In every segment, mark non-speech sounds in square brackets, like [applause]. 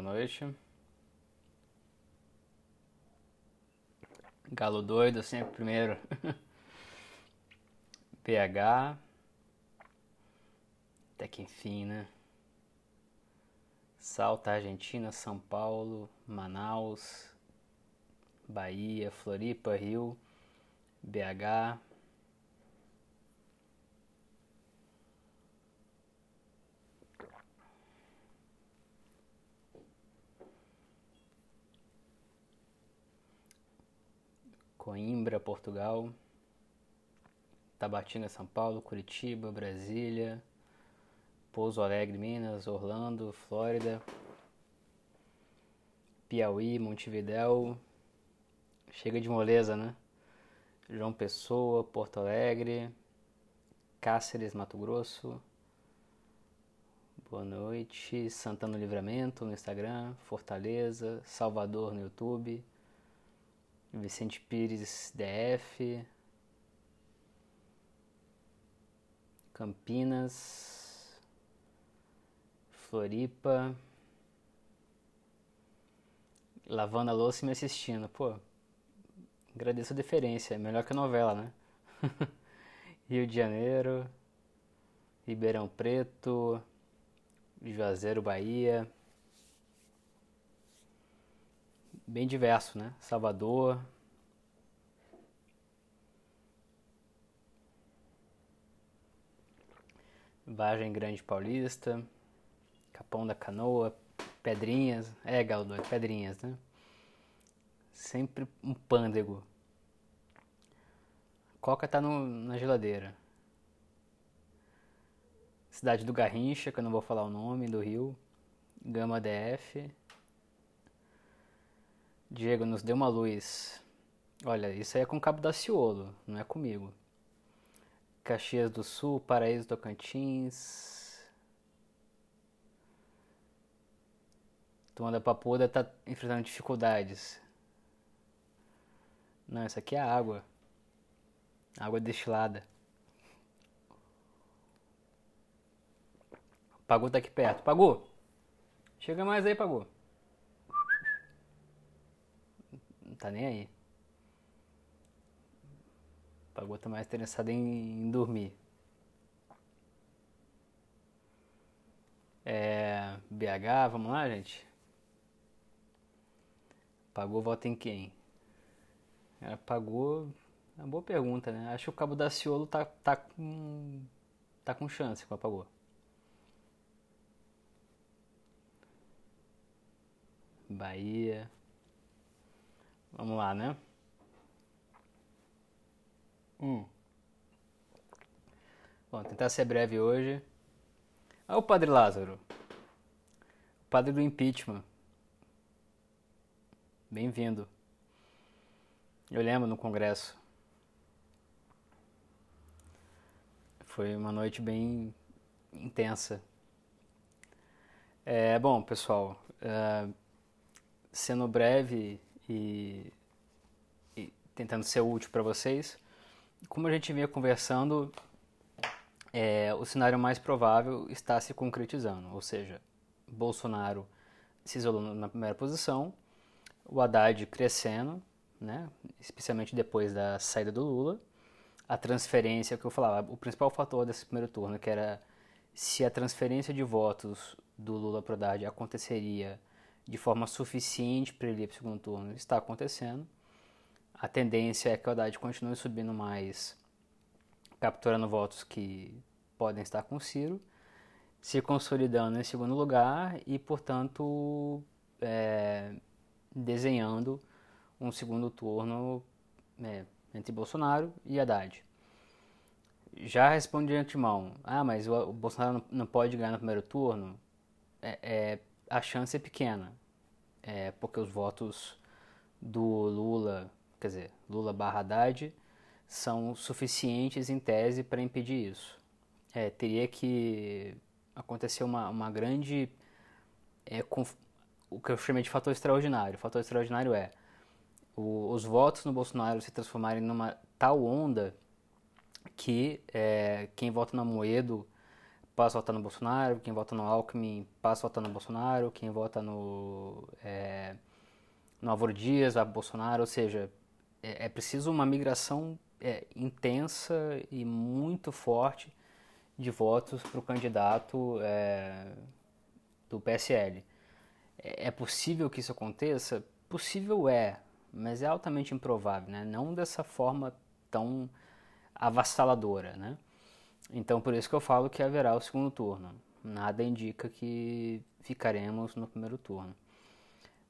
Boa noite. Galo doido, sempre primeiro. [laughs] PH. Até que enfim, né? Salta, Argentina, São Paulo, Manaus, Bahia, Floripa, Rio, BH. Coimbra, Portugal, Tabatinga, São Paulo, Curitiba, Brasília, Pouso Alegre, Minas, Orlando, Flórida, Piauí, Montevidéu, chega de moleza, né? João Pessoa, Porto Alegre, Cáceres, Mato Grosso. Boa noite, Santana Livramento no Instagram, Fortaleza, Salvador no YouTube. Vicente Pires DF, Campinas, Floripa, lavando a louça e me assistindo. Pô, agradeço a deferência, é melhor que a novela, né? [laughs] Rio de Janeiro, Ribeirão Preto, Juazeiro, Bahia. Bem diverso, né? Salvador. Vargem Grande Paulista, Capão da Canoa, Pedrinhas, é Galo doido, Pedrinhas, né? Sempre um pândego. Coca tá no, na geladeira. Cidade do Garrincha, que eu não vou falar o nome, do Rio. Gama DF. Diego, nos deu uma luz. Olha, isso aí é com Cabo da Ciolo, não é comigo. Caxias do Sul, Paraíso Tocantins. Turma da Papuda tá enfrentando dificuldades. Não, isso aqui é água. Água destilada. Pagu tá aqui perto. Pagu! Chega mais aí, Pagu. Tá nem aí. Pagou tá mais interessado em, em dormir. É, BH, vamos lá, gente? Pagou, vota em quem? Ela pagou. É uma boa pergunta, né? Acho que o Cabo da Ciolo tá, tá com. tá com chance com a pagou. Bahia. Vamos lá, né? Hum. Bom, tentar ser breve hoje. Ah, o Padre Lázaro. O padre do impeachment. Bem-vindo. Eu lembro no congresso. Foi uma noite bem intensa. É, bom, pessoal, uh, sendo breve e, e tentando ser útil para vocês. Como a gente vinha conversando, é, o cenário mais provável está se concretizando, ou seja, Bolsonaro se isolou na primeira posição, o Haddad crescendo, né, especialmente depois da saída do Lula, a transferência que eu falava, o principal fator desse primeiro turno, que era se a transferência de votos do Lula para o Haddad aconteceria de forma suficiente para ele ir para o segundo turno está acontecendo. A tendência é que o Haddad continue subindo mais, capturando votos que podem estar com Ciro, se consolidando em segundo lugar e, portanto, é, desenhando um segundo turno é, entre Bolsonaro e Haddad. Já respondi de antemão, ah, mas o, o Bolsonaro não, não, pode ganhar no primeiro turno? É, é, a chance é pequena, é, porque os votos do Lula, quer dizer, Lula barra Haddad, são suficientes em tese para impedir isso. É, teria que acontecer uma, uma grande. É, o que eu chamei de fator extraordinário. O fator extraordinário é o, os votos no Bolsonaro se transformarem numa tal onda que é, quem vota na Moedo passa a votar no Bolsonaro, quem vota no Alckmin passa a votar no Bolsonaro, quem vota no, é, no Álvaro Dias vai Bolsonaro, ou seja, é, é preciso uma migração é, intensa e muito forte de votos para o candidato é, do PSL. É, é possível que isso aconteça? Possível é, mas é altamente improvável, né? não dessa forma tão avassaladora. Né? Então, por isso que eu falo que haverá o segundo turno. Nada indica que ficaremos no primeiro turno.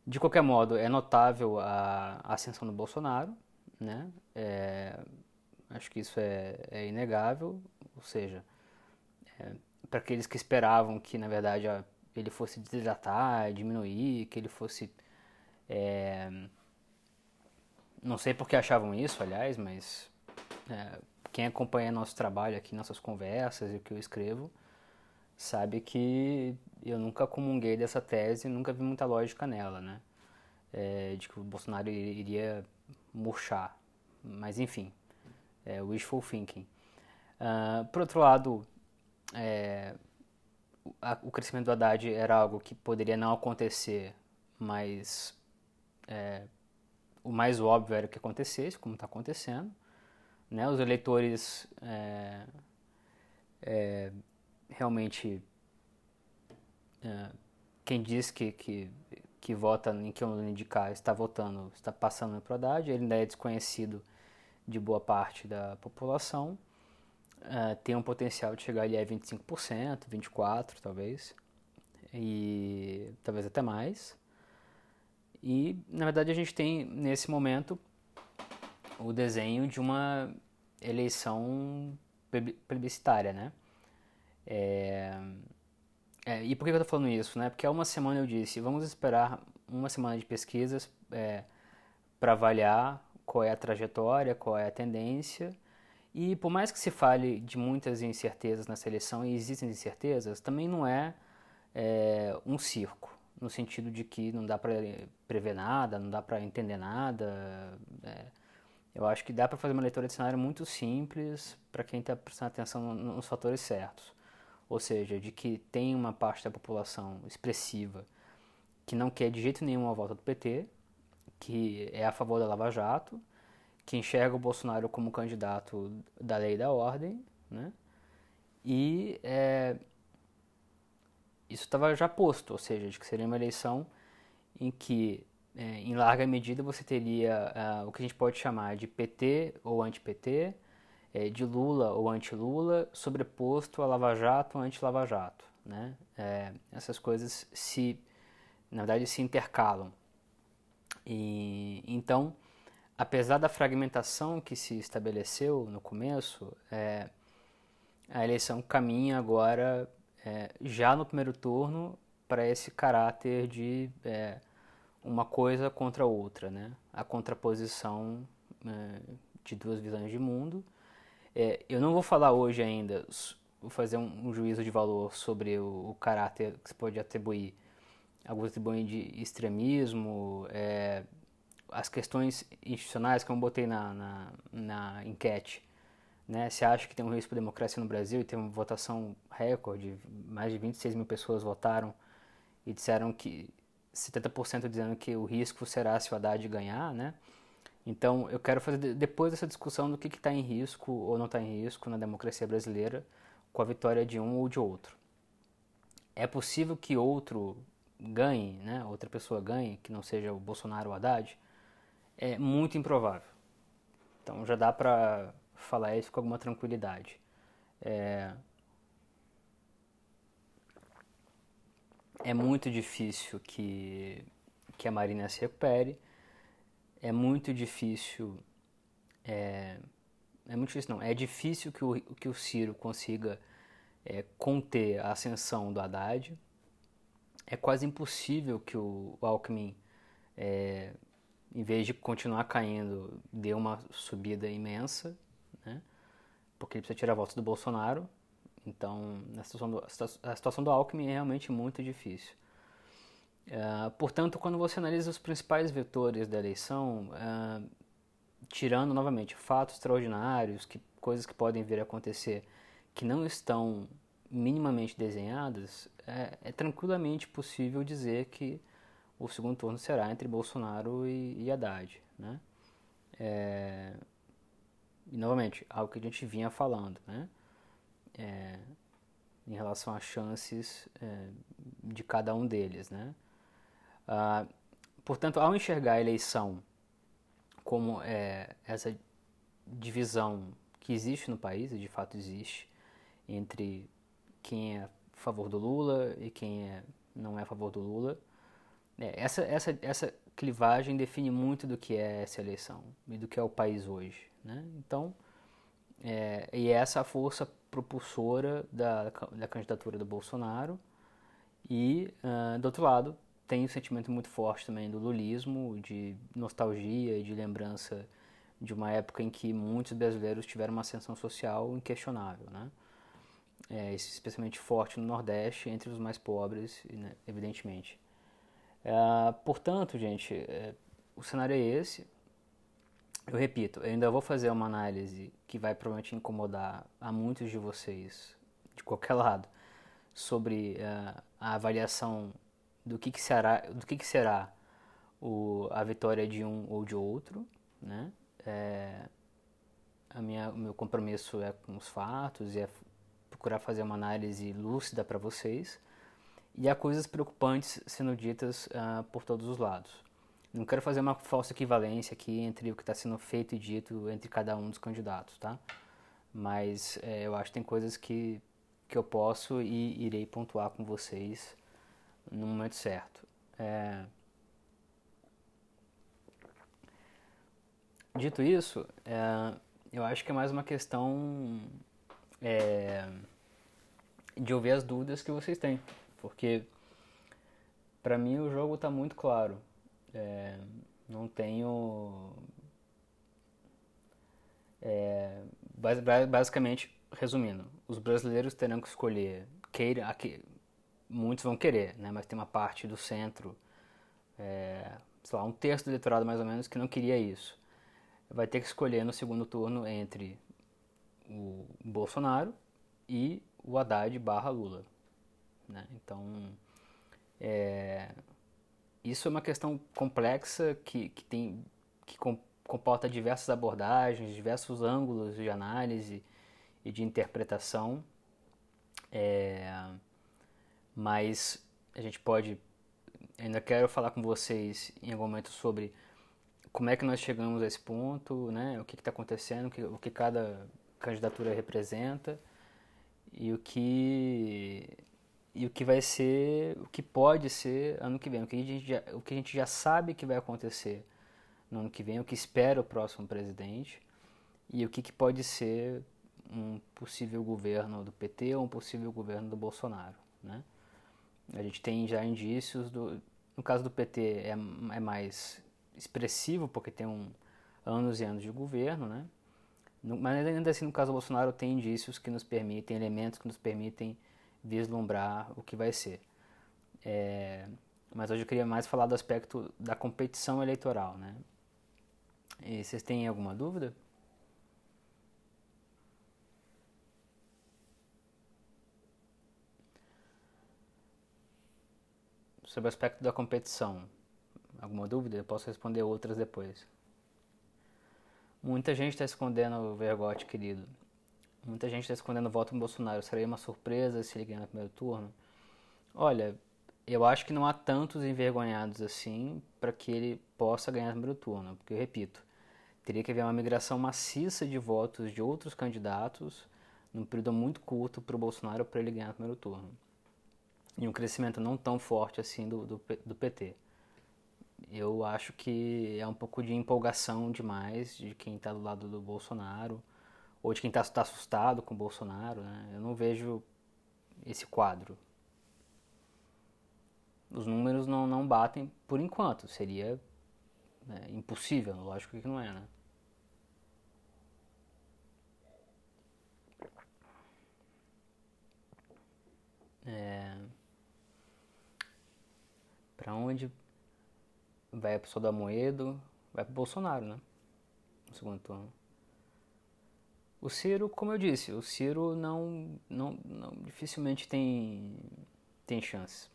De qualquer modo, é notável a ascensão do Bolsonaro, né? É, acho que isso é, é inegável, ou seja, é, para aqueles que esperavam que, na verdade, a, ele fosse desidratar, diminuir, que ele fosse... É, não sei por que achavam isso, aliás, mas é, quem acompanha nosso trabalho aqui, nossas conversas e o que eu escrevo, sabe que eu nunca comunguei dessa tese, nunca vi muita lógica nela, né? É, de que o Bolsonaro iria murchar. Mas enfim, é wishful thinking. Uh, por outro lado, é, o crescimento do Haddad era algo que poderia não acontecer, mas é, o mais óbvio era que acontecesse, como está acontecendo. Né? Os eleitores é, é, realmente é, quem diz que, que, que vota em que não indicar está votando, está passando o Haddad, ele ainda é desconhecido de boa parte da população, é, tem um potencial de chegar ali a 25%, 24% talvez, e talvez até mais. E na verdade a gente tem nesse momento o desenho de uma eleição plebiscitária, né? É, é, e por que eu estou falando isso? Né? Porque há uma semana eu disse, vamos esperar uma semana de pesquisas é, para avaliar qual é a trajetória, qual é a tendência. E por mais que se fale de muitas incertezas nessa eleição, e existem incertezas, também não é, é um circo, no sentido de que não dá para prever nada, não dá para entender nada. É, eu acho que dá para fazer uma leitura de cenário muito simples para quem está prestando atenção nos fatores certos. Ou seja, de que tem uma parte da população expressiva que não quer de jeito nenhum a volta do PT, que é a favor da Lava Jato, que enxerga o Bolsonaro como candidato da lei e da ordem, né? E é, isso estava já posto, ou seja, de que seria uma eleição em que é, em larga medida você teria uh, o que a gente pode chamar de PT ou anti-PT, é, de Lula ou anti-Lula, sobreposto a Lava Jato ou anti-Lava Jato. Né? É, essas coisas se, na verdade, se intercalam. E, então, apesar da fragmentação que se estabeleceu no começo, é, a eleição caminha agora, é, já no primeiro turno, para esse caráter de é, uma coisa contra outra, né? A contraposição é, de duas visões de mundo. É, eu não vou falar hoje ainda, vou fazer um, um juízo de valor sobre o, o, caráter que se pode atribuir. Alguns atribuem de extremismo, é, as questões institucionais que eu botei na, na, na enquete. Né? Se acha que tem um risco de democracia no Brasil e tem uma votação recorde, mais de 26 mil pessoas votaram e disseram que 70% dizendo que o risco será se o Haddad ganhar, né? Então, eu quero fazer depois dessa discussão do que está em risco ou não está em risco na democracia brasileira com a vitória de um ou de outro. É possível que outro ganhe, né? outra pessoa ganhe, que não seja o Bolsonaro ou o Haddad? É muito improvável. Então, já dá para falar isso com alguma tranquilidade. É, é muito difícil que, que a Marina se recupere, é muito difícil, é, é muito difícil não, é difícil que o, que o Ciro consiga é, conter a ascensão do Haddad, é quase impossível que o Alckmin, é, em vez de continuar caindo, dê uma subida imensa, né? porque ele precisa tirar a volta do Bolsonaro, então, a situação do, a situação do Alckmin é realmente muito difícil. Uh, portanto, quando você analisa os principais vetores da eleição, uh, tirando novamente fatos extraordinários, que, coisas que podem vir a acontecer que não estão minimamente desenhadas, é, é, tranquilamente possível dizer que o segundo turno será entre Bolsonaro e, e Haddad. Né? É, e, novamente, algo que a gente vinha falando, né? É, em relação às chances é, de cada um deles. Né? Ah, portanto, ao enxergar a eleição como é, essa divisão que existe no país, e de fato existe, entre quem é a favor do Lula e quem é, não é a favor do Lula. É, essa, essa, essa clivagem define muito do que é essa eleição e do que é o país hoje. Né? Então, é, e é essa a força propulsora da, da candidatura do Bolsonaro. E, uh, do outro lado, tem um sentimento muito forte também do lulismo, de nostalgia e de lembrança de uma época em que muitos brasileiros tiveram uma ascensão social inquestionável, né? É, especialmente forte no Nordeste, entre os mais pobres, né, evidentemente. É, portanto, gente, é, o cenário é esse. Eu repito, eu ainda vou fazer uma análise que vai provavelmente incomodar a muitos de vocês, de qualquer lado, sobre uh, a avaliação do que, que será, do que, que será o, a vitória de um ou de outro, né? É, a minha, o meu compromisso é com os fatos e é procurar fazer uma análise lúcida para vocês. E há coisas preocupantes sendo ditas uh, por todos os lados. Não quero fazer uma falsa equivalência aqui entre o que está sendo feito e dito entre cada um dos candidatos, tá? Mas é, eu acho que tem coisas que, que eu posso e irei pontuar com vocês no momento certo. É... Dito isso, é, eu acho que é mais uma questão é, de ouvir as dúvidas que vocês têm, porque para mim o jogo está muito claro. É, não tenho. É, basicamente, resumindo, os brasileiros terão que escolher, queira, aqui, muitos vão querer, né, mas tem uma parte do centro, é, sei lá, um terço do eleitorado mais ou menos, que não queria isso. Vai ter que escolher no segundo turno entre o Bolsonaro e o Haddad barra Lula. Né? Então, é, isso é uma questão complexa que, que, tem, que comporta diversas abordagens, diversos ângulos de análise e de interpretação. É, mas a gente pode. Ainda quero falar com vocês em algum momento sobre como é que nós chegamos a esse ponto, né? o que está acontecendo, o que, o que cada candidatura representa e o que e o que vai ser, o que pode ser ano que vem, o que a gente já, o que a gente já sabe que vai acontecer no ano que vem, o que espera o próximo presidente e o que, que pode ser um possível governo do PT ou um possível governo do Bolsonaro, né? A gente tem já indícios do, no caso do PT é, é mais expressivo porque tem um anos e anos de governo, né? No, mas ainda assim no caso do Bolsonaro tem indícios que nos permitem, elementos que nos permitem vislumbrar o que vai ser. É, mas hoje eu queria mais falar do aspecto da competição eleitoral, né? E vocês têm alguma dúvida? Sobre o aspecto da competição, alguma dúvida? Eu posso responder outras depois. Muita gente está escondendo o vergote, querido. Muita gente está escondendo o voto no Bolsonaro. Seria uma surpresa se ele ganhar no primeiro turno? Olha, eu acho que não há tantos envergonhados assim para que ele possa ganhar no primeiro turno. Porque, eu repito, teria que haver uma migração maciça de votos de outros candidatos num período muito curto para o Bolsonaro para ele ganhar no primeiro turno. E um crescimento não tão forte assim do, do, do PT. Eu acho que é um pouco de empolgação demais de quem está do lado do Bolsonaro ou de quem está tá assustado com o Bolsonaro, né? Eu não vejo esse quadro. Os números não, não batem por enquanto. Seria né, impossível, lógico que não é, né? É... Para onde vai a pessoa do Amoedo? Vai para Bolsonaro, né? No segundo turno. O Ciro, como eu disse, o Ciro não, não, não dificilmente tem, tem chance.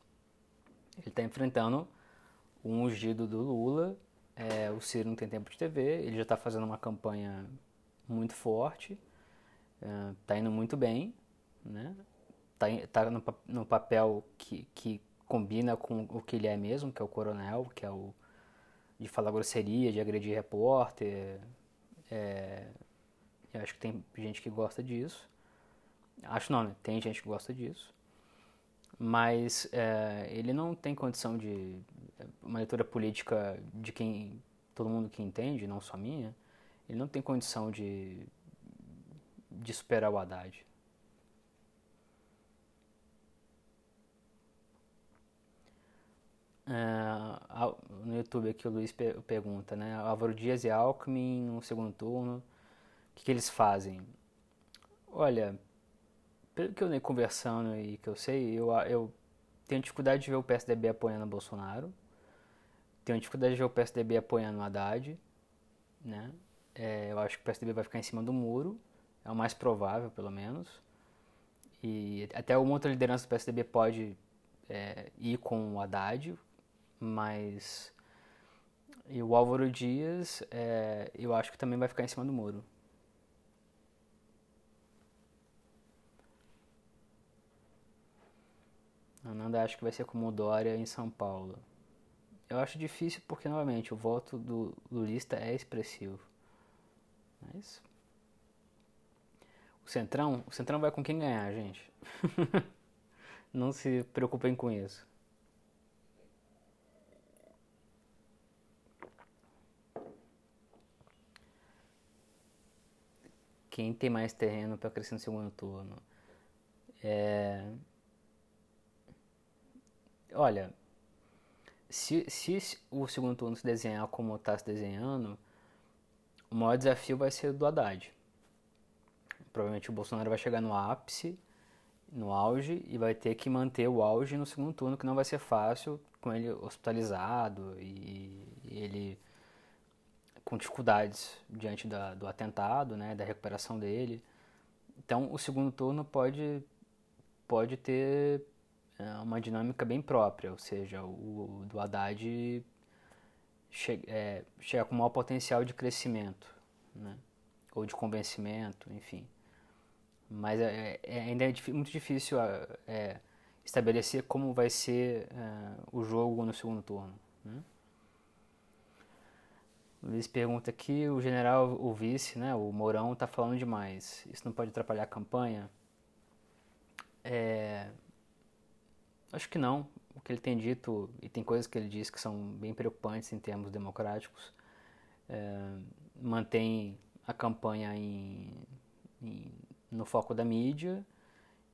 Ele está enfrentando um ungido do Lula, é, o Ciro não tem tempo de TV, ele já está fazendo uma campanha muito forte, está é, indo muito bem, né? Tá, tá no, no papel que, que combina com o que ele é mesmo, que é o coronel, que é o de falar grosseria, de agredir repórter. É, eu acho que tem gente que gosta disso. Acho não, né? Tem gente que gosta disso. Mas é, ele não tem condição de. Uma leitura política de quem. Todo mundo que entende, não só minha. Ele não tem condição de. de superar o Haddad. É, no YouTube aqui o Luiz pergunta, né? Álvaro Dias e Alckmin no segundo turno, que, que eles fazem? Olha, pelo que eu andei conversando e que eu sei, eu, eu tenho dificuldade de ver o PSDB apoiando o Bolsonaro, tenho dificuldade de ver o PSDB apoiando o Haddad, né? É, eu acho que o PSDB vai ficar em cima do muro, é o mais provável, pelo menos. E até uma outra liderança do PSDB pode é, ir com o Haddad, mas e o Álvaro Dias, é, eu acho que também vai ficar em cima do muro. A Nanda acho que vai ser como o Dória em São Paulo. Eu acho difícil porque, novamente, o voto do lulista é expressivo. Mas... O Centrão, o Centrão vai com quem ganhar, gente. [laughs] Não se preocupem com isso. quem tem mais terreno para crescer no segundo turno. É... Olha, se, se o segundo turno se desenhar como está se desenhando, o maior desafio vai ser do Haddad. Provavelmente o Bolsonaro vai chegar no ápice, no auge, e vai ter que manter o auge no segundo turno, que não vai ser fácil com ele hospitalizado e, e ele com dificuldades diante da, do atentado, né, da recuperação dele. Então, o segundo turno pode, pode ter uma dinâmica bem própria, ou seja, o, do Haddad che, é, chega com maior potencial de crescimento, né, ou de convencimento, enfim. Mas é, é ainda é muito difícil é, estabelecer como vai ser é, o jogo no segundo turno. Né? Luiz pergunta aqui, o general, o vice, né, o Mourão, está falando demais. Isso não pode atrapalhar a campanha? É... Acho que não. O que ele tem dito, e tem coisas que ele diz que são bem preocupantes em termos democráticos, é... mantém a campanha em, em, no foco da mídia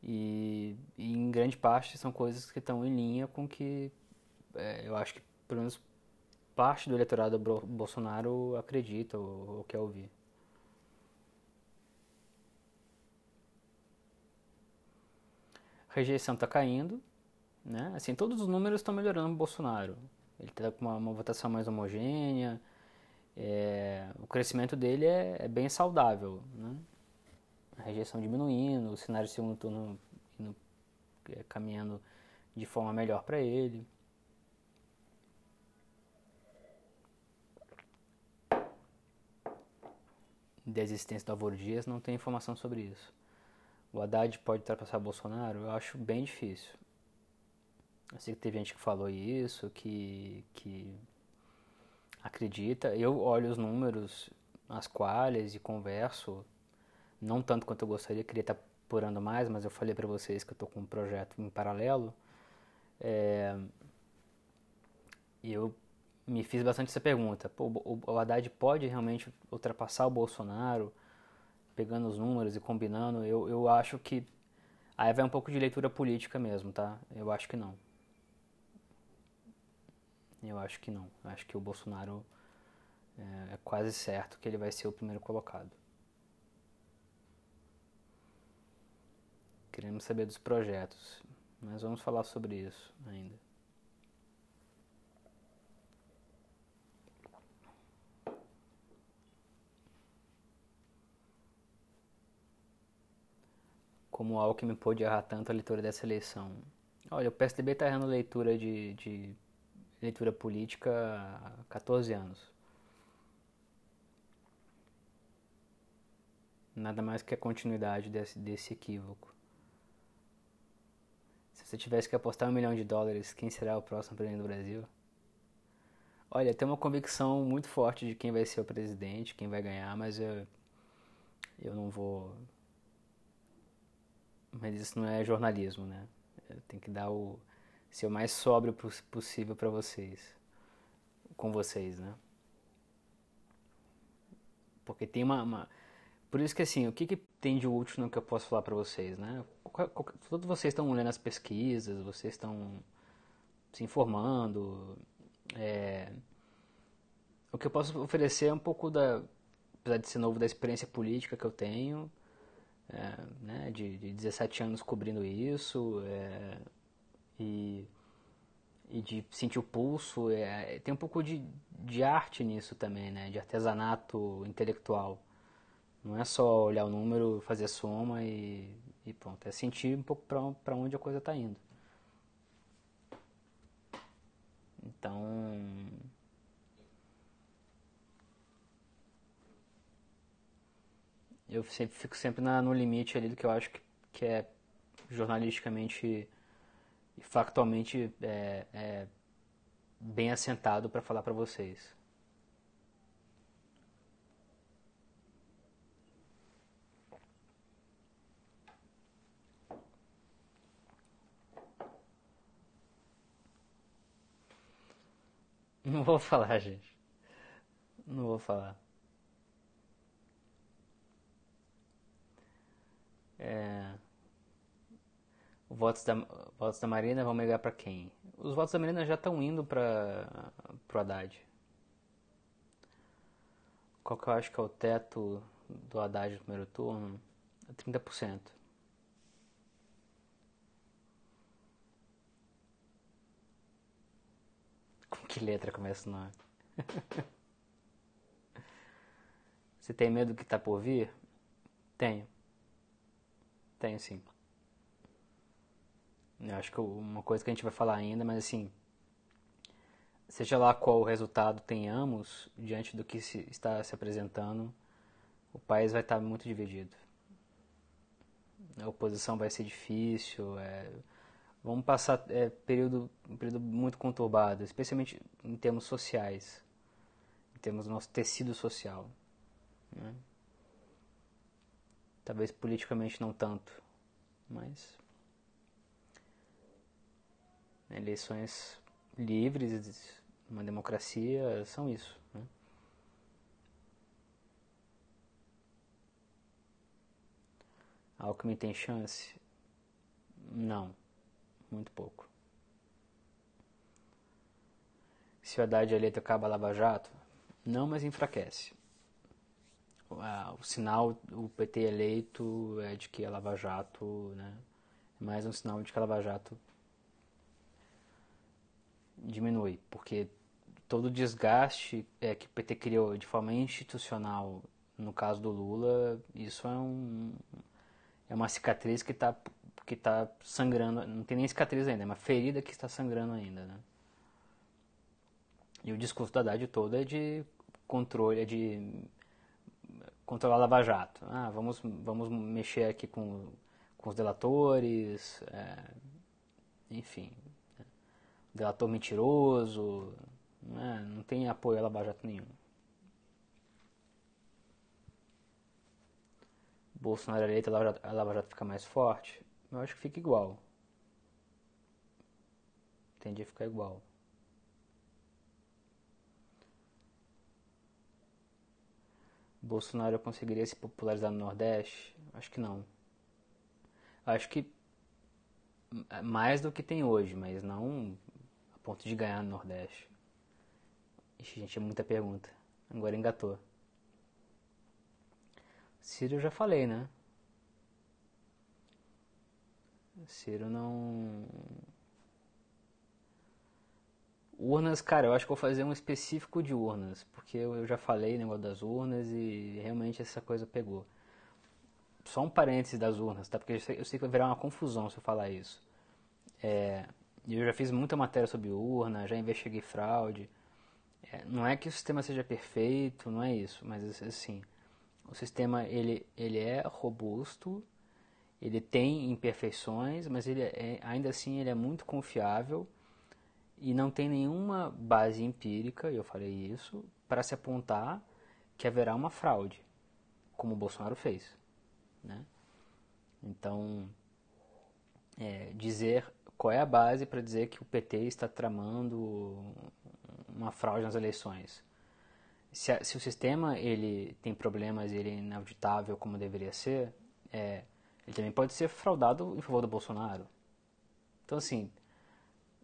e, e, em grande parte são coisas que estão em linha com que é, eu acho que, pelo menos parte do eleitorado do Bolsonaro acredita ou, ou quer ouvir. rejeição está caindo, né? Assim, todos os números estão melhorando no Bolsonaro. Ele está com uma, uma, votação mais homogênea, é, o crescimento dele é, é, bem saudável, né? A rejeição diminuindo, o cenário de segundo turno indo, é, caminhando de forma melhor para ele. da existência do Álvaro Dias, não tem informação sobre isso. O Haddad pode ultrapassar Bolsonaro? Eu acho bem difícil. Eu sei que teve gente que falou isso, que, que acredita. Eu olho os números, as qualhas e converso, não tanto quanto eu gostaria, queria estar apurando mais, mas eu falei para vocês que eu estou com um projeto em paralelo. É, eu me fiz bastante essa pergunta. Pô, o Haddad pode realmente ultrapassar o Bolsonaro, pegando os números e combinando? Eu, eu acho que. Aí vai um pouco de leitura política mesmo, tá? Eu acho que não. Eu acho que não. Eu acho que o Bolsonaro é, é quase certo que ele vai ser o primeiro colocado. Queremos saber dos projetos, mas vamos falar sobre isso ainda. como que me pôde errar tanto a leitura dessa eleição. Olha, o PSDB está errando leitura de, de leitura política há 14 anos. Nada mais que a continuidade desse, desse equívoco. Se você tivesse que apostar um milhão de dólares, quem será o próximo presidente do Brasil? Olha, tem uma convicção muito forte de quem vai ser o presidente, quem vai ganhar, mas eu, eu não vou. Mas isso não é jornalismo, né? Tenho que dar o ser o mais sóbrio possível para vocês, com vocês, né? Porque tem uma, uma, por isso que assim, o que, que tem de útil no que eu posso falar para vocês, né? Todos vocês estão lendo as pesquisas, vocês estão se informando, é, o que eu posso oferecer é um pouco da, apesar de ser novo, da experiência política que eu tenho, é, né, de, de 17 anos cobrindo isso, é, e, e de sentir o pulso, é, tem um pouco de, de arte nisso também, né, de artesanato intelectual. Não é só olhar o número, fazer a soma e, e pronto, é sentir um pouco para onde a coisa está indo. Então, eu sempre, fico sempre na, no limite ali do que eu acho que, que é jornalisticamente e factualmente é, é bem assentado para falar para vocês. Não vou [laughs] falar, gente. Não vou falar. É... Os votos da, votos da Marina vão migrar para quem? Os votos da Marina já estão indo para o Haddad. Qual que eu acho que é o teto do Haddad no primeiro turno? É 30%. Com que letra começa o nome? [laughs] Você tem medo do que está por vir? Tenho. Tenho sim. Eu acho que uma coisa que a gente vai falar ainda, mas assim, seja lá qual o resultado tenhamos diante do que se está se apresentando, o país vai estar muito dividido. A oposição vai ser difícil, é, vamos passar é, período, um período muito conturbado, especialmente em termos sociais, em termos do nosso tecido social. Né? Talvez politicamente não tanto, mas eleições livres, uma democracia, são isso. Né? Alckmin tem chance? Não, muito pouco. Se o Haddad eleito acaba a Lava Jato? Não, mas enfraquece o sinal, o PT eleito é de que a Lava Jato, né, é mais um sinal de que a Lava Jato diminui, porque todo o desgaste é, que o PT criou de forma institucional no caso do Lula, isso é, um, é uma cicatriz que está que tá sangrando, não tem nem cicatriz ainda, é uma ferida que está sangrando ainda, né? E o discurso da Haddad todo é de controle, é de controlar a Lava Jato. Ah, vamos, vamos mexer aqui com, com os delatores, é, enfim. Delator mentiroso, né? não tem apoio a Lava Jato nenhum. Bolsonaro eleito, a Lava, Jato, a Lava Jato fica mais forte? Eu acho que fica igual. Tende a ficar igual. Bolsonaro conseguiria se popularizar no Nordeste? Acho que não. Acho que mais do que tem hoje, mas não ponto de ganhar no Nordeste. Ixi, gente, é muita pergunta. Agora engatou. Ciro eu já falei, né? Ciro não Urnas, cara, eu acho que vou fazer um específico de urnas, porque eu já falei negócio das urnas e realmente essa coisa pegou. só um parêntese das urnas, tá? Porque eu sei, eu sei que vai virar uma confusão se eu falar isso. É, eu já fiz muita matéria sobre urna, já investiguei fraude. É, não é que o sistema seja perfeito, não é isso, mas assim, o sistema ele, ele é robusto, ele tem imperfeições, mas ele é, ainda assim ele é muito confiável e não tem nenhuma base empírica, eu falei isso, para se apontar que haverá uma fraude, como o Bolsonaro fez. Né? Então, é, dizer qual é a base para dizer que o PT está tramando uma fraude nas eleições. Se, a, se o sistema ele tem problemas ele é inauditável como deveria ser, é, ele também pode ser fraudado em favor do Bolsonaro. Então, assim,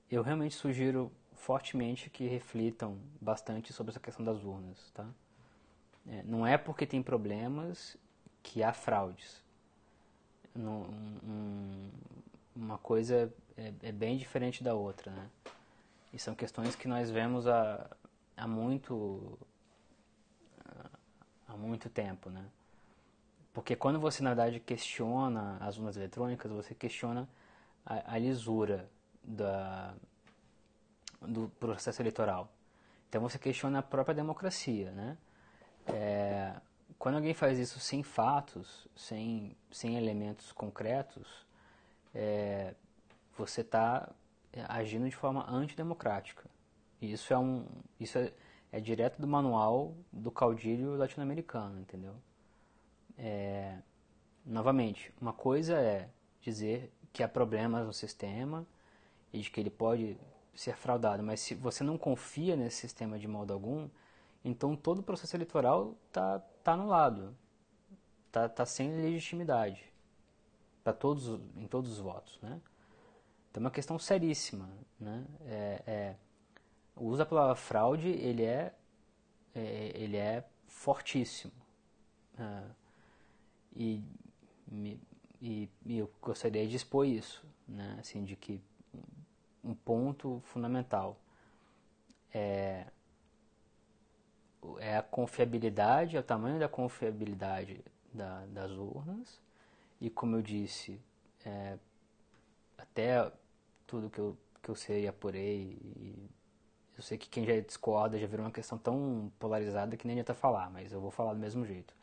eu realmente sugiro fortemente que reflitam bastante sobre essa questão das urnas, tá? É, não é porque tem problemas que há fraudes. um, uma coisa é, é, bem diferente da outra, né? E são questões que nós vemos há, há muito há muito tempo, né? Porque quando você, na verdade, questiona as urnas eletrônicas, você questiona a, a lisura da, do processo eleitoral. Então você questiona a própria democracia, né? É, quando alguém faz isso sem fatos, sem, sem elementos concretos, é, você está agindo de forma antidemocrática. E isso é um isso é, é direto do manual do caudilho latino-americano, entendeu? É, novamente, uma coisa é dizer que há problemas no sistema e de que ele pode ser fraudado, mas se você não confia nesse sistema de modo algum, então todo o processo eleitoral está tá anulado, está tá sem legitimidade para todos em todos os votos, né? Então é uma questão seríssima, né? É, é, o uso da palavra fraude ele é, é ele é fortíssimo é, e, e, e eu gostaria de expor isso, né? Assim de que um ponto fundamental é é a confiabilidade, é o tamanho da confiabilidade da, das urnas e como eu disse, é, até tudo que eu, que eu sei apurei e eu sei que quem já discorda já virou uma questão tão polarizada que nem adianta falar, mas eu vou falar do mesmo jeito.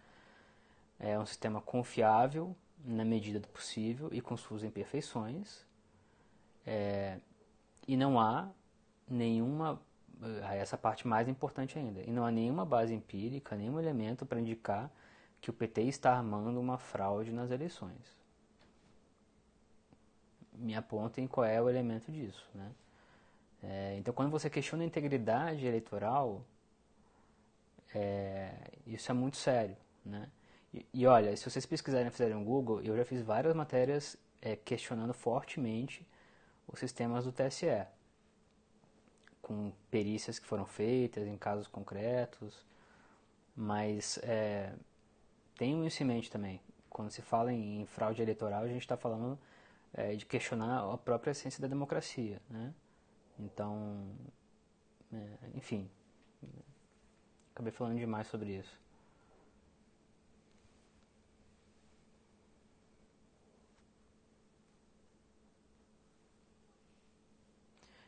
É um sistema confiável na medida do possível e com suas imperfeições. É, e não há nenhuma eh, essa parte mais importante ainda. E não há nenhuma base empírica, nenhum elemento para indicar que o PT está armando uma fraude nas eleições. Me apontem qual é o elemento disso. Né? É, então, quando você questiona a integridade eleitoral, é, isso é muito sério. Né? E, e, olha, se vocês pesquisarem e fizerem um Google, eu já fiz várias matérias é, questionando fortemente os sistemas do TSE com perícias que foram feitas em casos concretos, mas é, tem um isso em mente também. Quando se fala em, fraude eleitoral, a gente está falando é, de questionar a própria essência da democracia, né? Então, é, enfim, acabei falando demais sobre isso.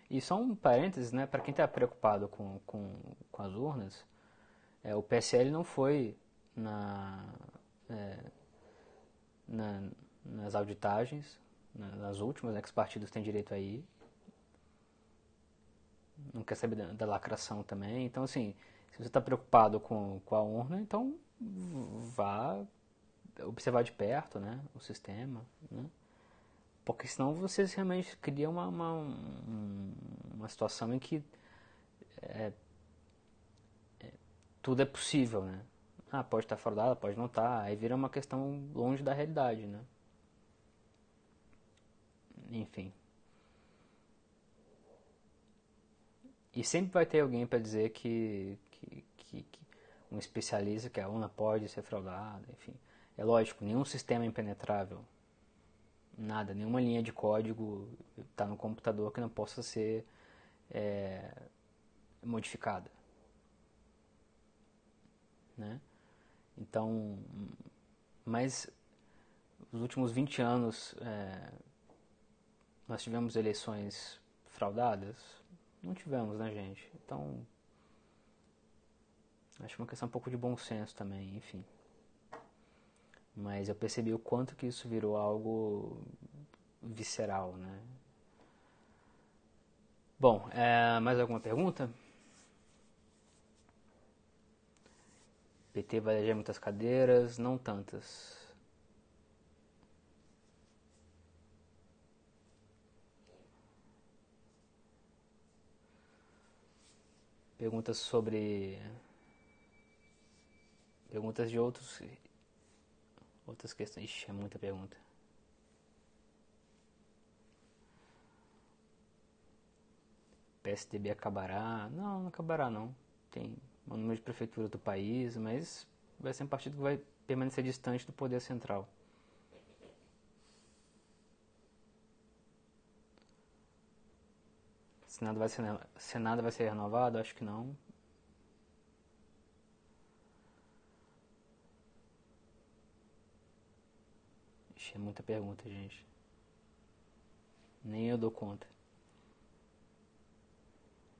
E só um parênteses, né, para quem está preocupado com, com, com as urnas, é, o PSL não foi na, é, na, nas auditagens, nas últimas, né, que os partidos têm direito a ir. Não quer saber da, da lacração também. Então, assim, se você está preocupado com, com a urna, então vá observar de perto né, o sistema. Né? Porque senão vocês realmente criam uma, uma, uma situação em que é, é, tudo é possível, né? Ah, pode estar fraudada, pode não estar. Aí vira uma questão longe da realidade, né? Enfim. E sempre vai ter alguém para dizer que, que, que, que, um especialista que a UNA pode ser fraudada, enfim. É lógico, nenhum sistema é impenetrável nada, nenhuma linha de código está no computador que não possa ser é, modificada. Né? Então, mas nos últimos 20 anos é, nós tivemos eleições fraudadas? Não tivemos, né, gente? Então, acho uma questão um pouco de bom senso também, enfim. Mas eu percebi o quanto que isso virou algo visceral, né? Bom, é, mais alguma pergunta? PT vai eleger muitas cadeiras, não tantas. Perguntas sobre. Perguntas de outros. Outras questões. Ixi, é muita pergunta. PSDB acabará? Não, não acabará não. Tem o número de prefeituras do país, mas vai ser um partido que vai permanecer distante do poder central. Senado vai ser, Senado vai ser renovado? Acho que não. Ixi, é muita pergunta, gente. Nem eu dou conta.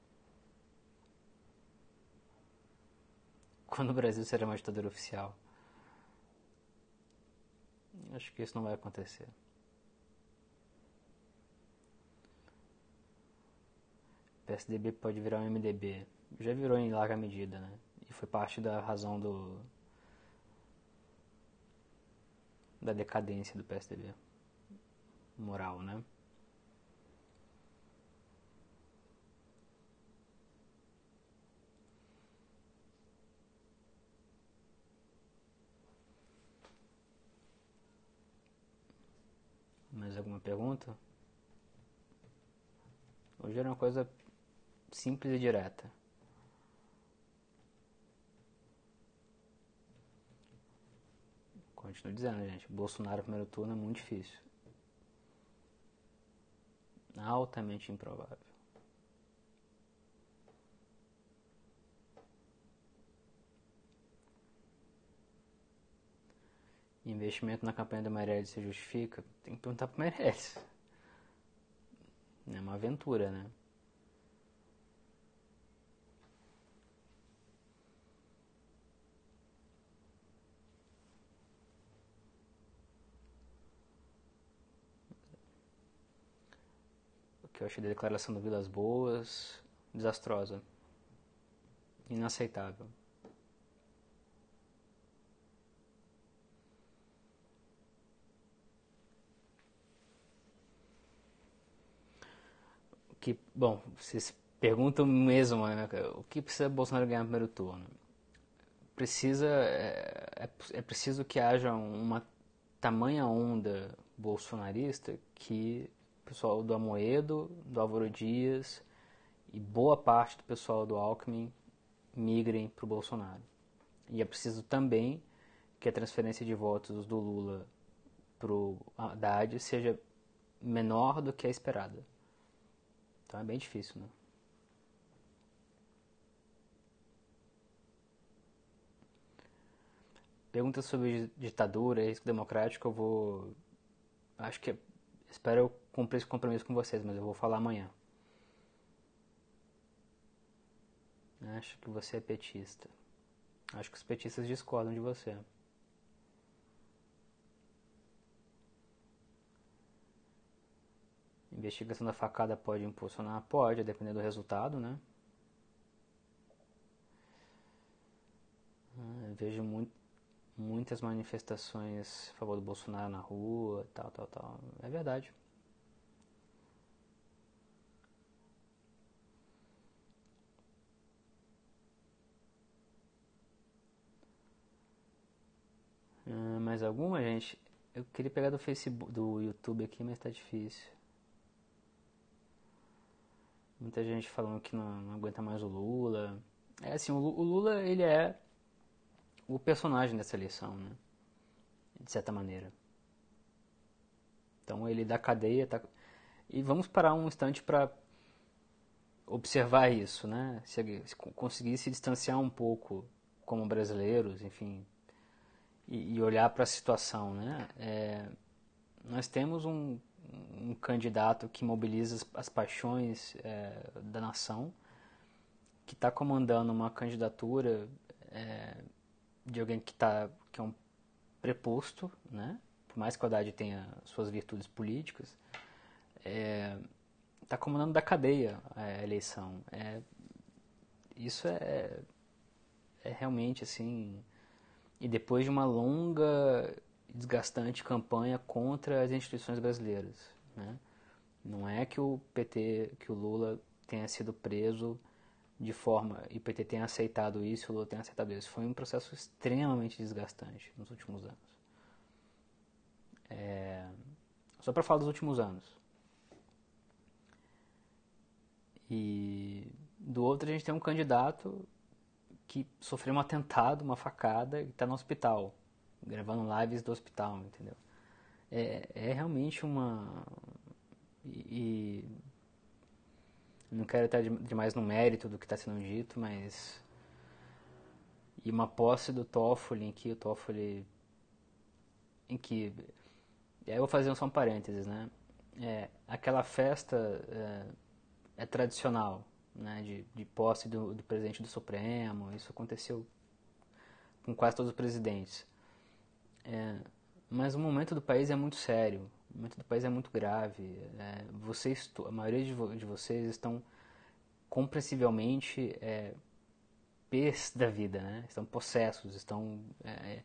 [laughs] Quando o Brasil será uma ditadura oficial? Acho que isso não vai acontecer. PSDB pode virar um MDB. Já virou em larga medida, né? E foi parte da razão do da decadência do PSDB moral, né? Mais alguma pergunta? Hoje era uma coisa simples e direta. Continuo dizendo, gente, Bolsonaro primeiro turno é muito difícil. Altamente improvável. Investimento na campanha do Meirelles se justifica? Tem que perguntar pro Meirelles. É uma aventura, né? Que eu achei da declaração do Vilas Boas desastrosa, inaceitável. Que, bom, vocês perguntam mesmo, né, o que precisa Bolsonaro ganhar no primeiro turno? Precisa, é, é, é preciso que haja uma tamanha onda bolsonarista que pessoal do Amoedo, do Álvaro Dias e boa parte do pessoal do Alckmin migrem para o Bolsonaro. E é preciso também que a transferência de votos do Lula para o Haddad seja menor do que a esperada. Então é bem difícil, né? Perguntas sobre ditadura risco democrático eu vou. Acho que. Espero eu cumprir esse compromisso com vocês, mas eu vou falar amanhã. Acho que você é petista. Acho que os petistas discordam de você. Investigação da facada pode impulsionar? Pode, dependendo do resultado, né? Ah, vejo muito, muitas manifestações a favor do Bolsonaro na rua, tal, tal, tal. É verdade. Ah, mais alguma, gente? Eu queria pegar do Facebook, do YouTube aqui, mas tá difícil. Muita gente falando que não, não aguenta mais o Lula. É assim, o Lula, ele é o personagem dessa eleição, né? De certa maneira. Então ele da cadeia tá... E vamos parar um instante para observar isso, né? Se, se conseguir se distanciar um pouco como brasileiros, enfim, e, e olhar para a situação, né? É, nós temos um, um, candidato que mobiliza as, as paixões é, da nação, que está comandando uma candidatura é, de alguém que, tá, que é um preposto, né? por mais que o Haddad tenha suas virtudes políticas, está é, tá comandando da cadeia a eleição. É, isso é, é realmente assim. E depois de uma longa desgastante campanha contra as instituições brasileiras. Né? Não é que o PT, que o Lula tenha sido preso de forma e o PT tenha aceitado isso, o Lula tenha aceitado isso. Foi um processo extremamente desgastante nos últimos anos. É... Só para falar dos últimos anos. E do outro a gente tem um candidato que sofreu um atentado, uma facada e está no hospital, gravando lives do hospital, entendeu? É, é realmente uma. E não quero estar demais no mérito do que está sendo dito, mas. E uma posse do Toffoli, em que o Toffoli. Em que. E aí eu vou fazer só um parênteses, né? É, aquela festa é, é tradicional, né? De, de posse do, do presidente do Supremo, isso aconteceu com quase todos os presidentes. É, mas o momento do país é muito sério. Momento do país é muito grave. É, vocês, a maioria de, vo, de, vocês estão compreensivelmente é, pés da vida, né? Estão possessos, estão é,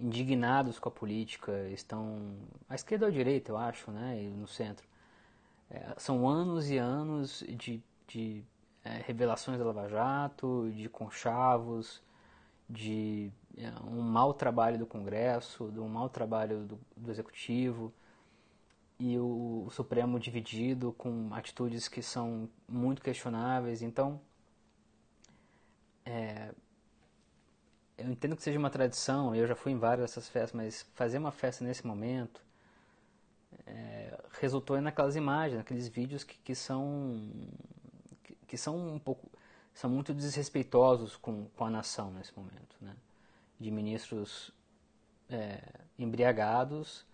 indignados com a política, estão à esquerda ou à direita, eu acho, né? E no centro. É, são anos e anos de, de é, revelações da Lava Jato, de conchavos, de é, um mau trabalho do Congresso, de um mau trabalho do, do Executivo e o, Supremo dividido com atitudes que são muito questionáveis. Então, é, eu entendo que seja uma tradição, eu já fui em várias dessas festas, mas fazer uma festa nesse momento é, resultou naquelas imagens, naqueles vídeos que, que são que, que, são um pouco são muito desrespeitosos com, com a nação nesse momento, né? De ministros é, embriagados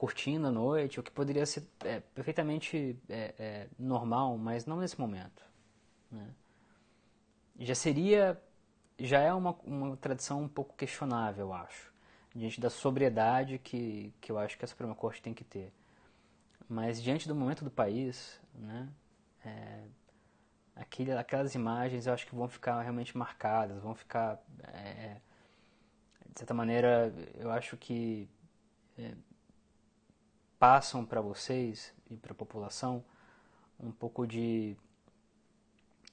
curtindo a noite, o que poderia ser é, perfeitamente é, é, normal, mas não nesse momento. Né? Já seria, já é uma, uma tradição um pouco questionável, eu acho, diante da sobriedade que, que eu acho que a Suprema Corte tem que ter. Mas diante do momento do país, né, é, aquele, aquelas imagens eu acho que vão ficar realmente marcadas, vão ficar, é, de certa maneira, eu acho que é, passam para vocês e para a população um pouco de.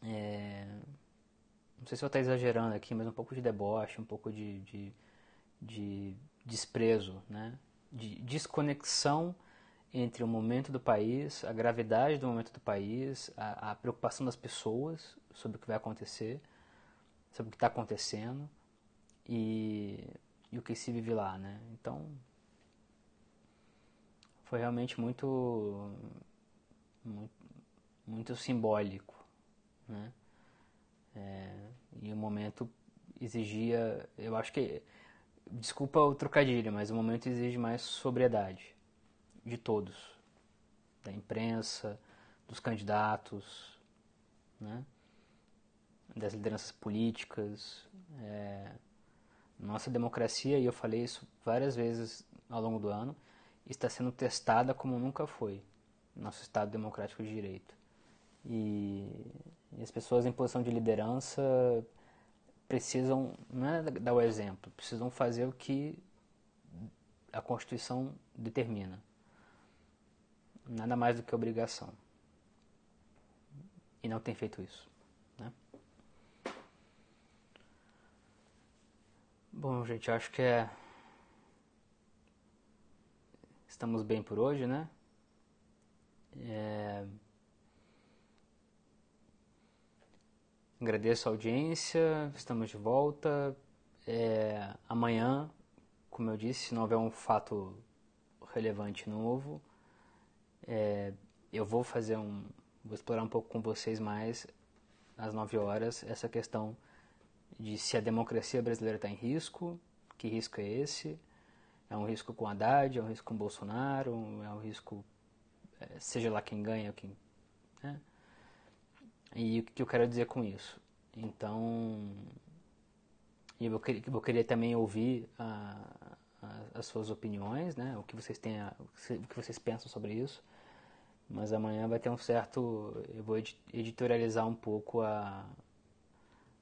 É, não sei se eu estou exagerando aqui, mas um pouco de deboche, um pouco de, de, de desprezo, né? de desconexão entre o momento do país, a gravidade do momento do país, a, a preocupação das pessoas sobre o que vai acontecer, sobre o que está acontecendo e, e o que se vive lá. Né? Então, foi realmente muito, muito, muito simbólico, né? É, e o momento exigia, eu acho que, desculpa o trocadilho, mas o momento exige mais sobriedade de todos, da imprensa, dos candidatos, né? das lideranças políticas. É, nossa democracia, e eu falei isso várias vezes ao longo do ano, está sendo testada como nunca foi nosso Estado democrático de direito. E, e, as pessoas em posição de liderança precisam, não é dar o exemplo, precisam fazer o que a Constituição determina. Nada mais do que obrigação. E não tem feito isso. Né? Bom, gente, acho que é estamos bem por hoje, né? É... Agradeço a audiência, estamos de volta. É... Amanhã, como eu disse, se não houver um fato relevante novo, é... eu vou fazer um. Vou explorar um pouco com vocês mais às 9 horas essa questão de se a democracia brasileira está em risco, Que risco é esse? É um risco com Haddad? É um risco com Bolsonaro? É um risco, é, seja lá quem ganha, quem. Né? E o que eu quero dizer com isso? Então, eu queria, eu queria também ouvir a, a, as suas opiniões, né? O que vocês têm, a, o que vocês pensam sobre isso. Mas amanhã vai ter um certo, eu vou editorializar um pouco a,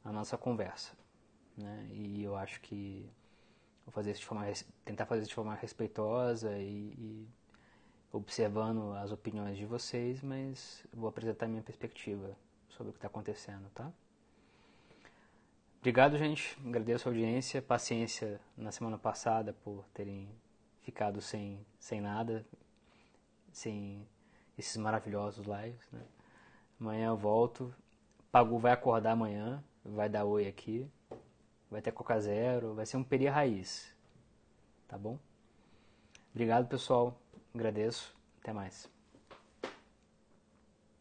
a nossa conversa, né? E eu acho que vou fazer isso de forma, tentar fazer isso de forma respeitosa e, e observando as opiniões de vocês, mas vou apresentar minha perspectiva sobre o que está acontecendo, tá? Obrigado, gente. Agradeço a audiência, paciência na semana passada por terem ficado sem, sem nada, sem esses maravilhosos lives. Né? Amanhã eu volto. Pagu vai acordar amanhã, vai dar oi aqui. Vai ter Coca Zero, vai ser um peri raiz. Tá bom? Obrigado, pessoal. Agradeço. Até mais.